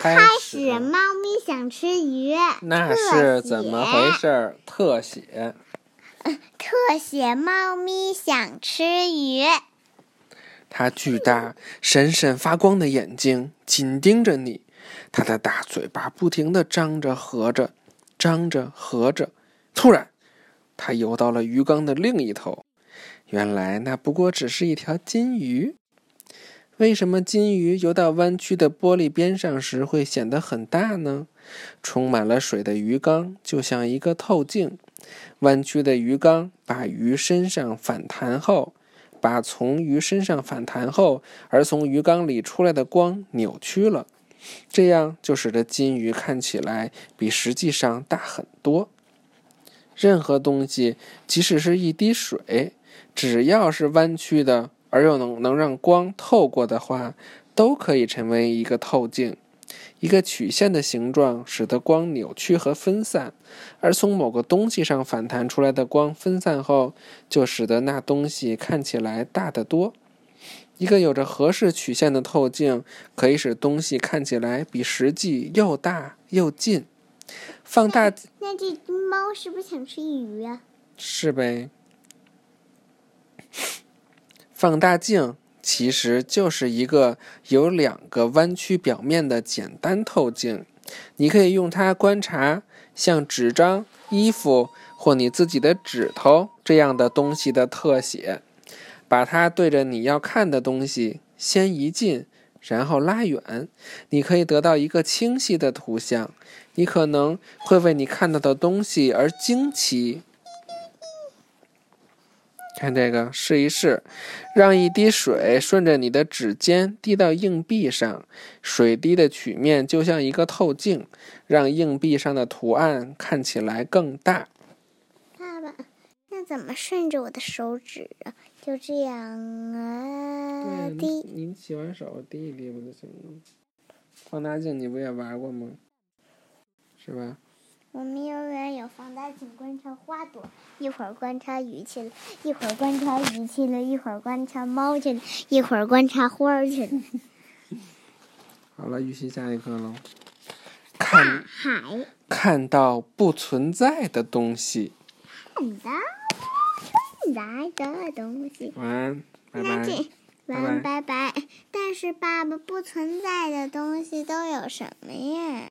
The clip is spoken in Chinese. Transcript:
开始，猫咪想吃鱼。那是怎么回事？特写。特写，猫咪想吃鱼。它巨大、闪闪发光的眼睛紧盯着你，它的大嘴巴不停地张着合着，张着合着。突然，它游到了鱼缸的另一头。原来那不过只是一条金鱼。为什么金鱼游到弯曲的玻璃边上时会显得很大呢？充满了水的鱼缸就像一个透镜，弯曲的鱼缸把鱼身上反弹后，把从鱼身上反弹后而从鱼缸里出来的光扭曲了，这样就使得金鱼看起来比实际上大很多。任何东西，即使是一滴水，只要是弯曲的。而又能能让光透过的话，都可以成为一个透镜。一个曲线的形状使得光扭曲和分散，而从某个东西上反弹出来的光分散后，就使得那东西看起来大得多。一个有着合适曲线的透镜可以使东西看起来比实际又大又近。放大，那这只猫是不是想吃鱼啊？是呗。放大镜其实就是一个有两个弯曲表面的简单透镜，你可以用它观察像纸张、衣服或你自己的指头这样的东西的特写，把它对着你要看的东西先移近，然后拉远，你可以得到一个清晰的图像。你可能会为你看到的东西而惊奇。看这个，试一试，让一滴水顺着你的指尖滴到硬币上，水滴的曲面就像一个透镜，让硬币上的图案看起来更大。爸爸，那怎么顺着我的手指啊？就这样啊？滴。你洗完手滴一滴不就行了？放大镜你不也玩过吗？是吧？我们幼儿园有放大镜观察花朵，一会儿观察鱼去了，一会儿观察鱼去了，一会儿观察猫去了，一会儿观察花儿去了。好了，预习下一课喽。看海，看到不存在的东西。看到不存在的东西。晚安，拜拜。晚安，拜拜。但是，爸爸，不存在的东西都有什么呀？